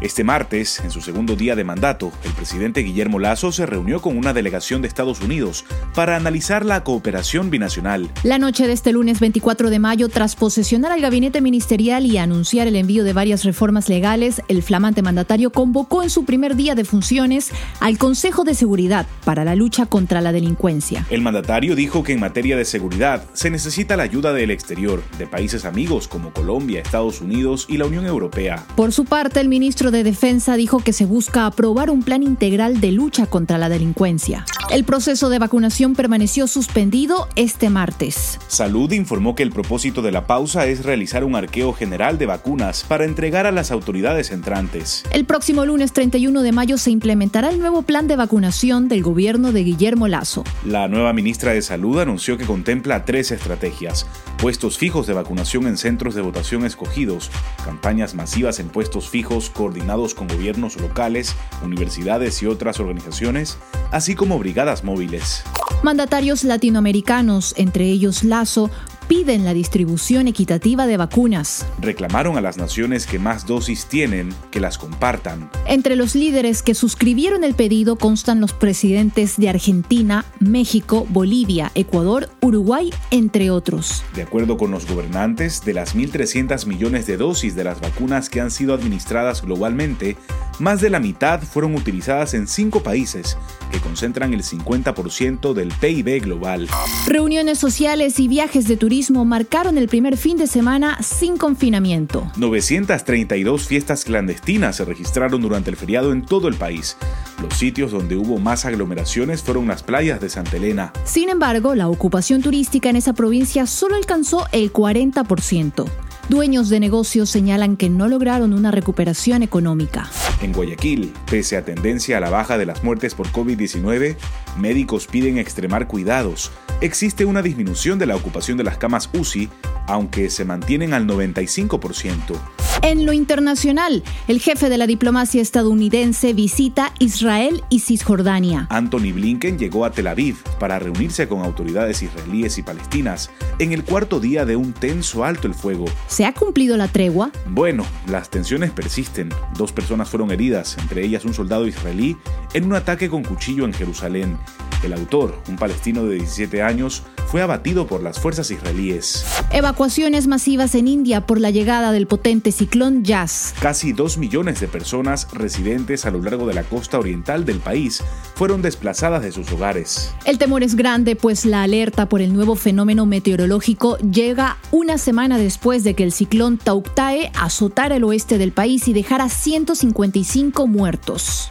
Este martes, en su segundo día de mandato, el presidente Guillermo Lazo se reunió con una delegación de Estados Unidos para analizar la cooperación binacional. La noche de este lunes 24 de mayo, tras posesionar al gabinete ministerial y anunciar el envío de varias reformas legales, el flamante mandatario convocó en su primer día de funciones al Consejo de Seguridad para la lucha contra la delincuencia. El mandatario dijo que en materia de seguridad se necesita la ayuda del exterior, de países amigos como Colombia, Estados Unidos y la Unión Europea. Por su parte, el ministro de Defensa dijo que se busca aprobar un plan integral de lucha contra la delincuencia. El proceso de vacunación permaneció suspendido este martes. Salud informó que el propósito de la pausa es realizar un arqueo general de vacunas para entregar a las autoridades entrantes. El próximo lunes 31 de mayo se implementará el nuevo plan de vacunación del gobierno de Guillermo Lazo. La nueva ministra de Salud anunció que contempla tres estrategias. Puestos fijos de vacunación en centros de votación escogidos, campañas masivas en puestos fijos coordinados con gobiernos locales, universidades y otras organizaciones, así como brigadas móviles. Mandatarios latinoamericanos, entre ellos Lazo, piden la distribución equitativa de vacunas. Reclamaron a las naciones que más dosis tienen que las compartan. Entre los líderes que suscribieron el pedido constan los presidentes de Argentina, México, Bolivia, Ecuador, Uruguay, entre otros. De acuerdo con los gobernantes, de las 1.300 millones de dosis de las vacunas que han sido administradas globalmente, más de la mitad fueron utilizadas en cinco países, que concentran el 50% del PIB global. Reuniones sociales y viajes de turismo marcaron el primer fin de semana sin confinamiento. 932 fiestas clandestinas se registraron durante el feriado en todo el país. Los sitios donde hubo más aglomeraciones fueron las playas de Santa Elena. Sin embargo, la ocupación turística en esa provincia solo alcanzó el 40%. Dueños de negocios señalan que no lograron una recuperación económica. En Guayaquil, pese a tendencia a la baja de las muertes por COVID-19, médicos piden extremar cuidados. Existe una disminución de la ocupación de las camas UCI, aunque se mantienen al 95%. En lo internacional, el jefe de la diplomacia estadounidense visita Israel y Cisjordania. Anthony Blinken llegó a Tel Aviv para reunirse con autoridades israelíes y palestinas en el cuarto día de un tenso alto el fuego. ¿Se ha cumplido la tregua? Bueno, las tensiones persisten. Dos personas fueron heridas, entre ellas un soldado israelí, en un ataque con cuchillo en Jerusalén. El autor, un palestino de 17 años, fue abatido por las fuerzas israelíes. Evacuaciones masivas en India por la llegada del potente ciclón Jazz. Casi dos millones de personas residentes a lo largo de la costa oriental del país fueron desplazadas de sus hogares. El temor es grande, pues la alerta por el nuevo fenómeno meteorológico llega una semana después de que el ciclón Tauktae azotara el oeste del país y dejara 155 muertos.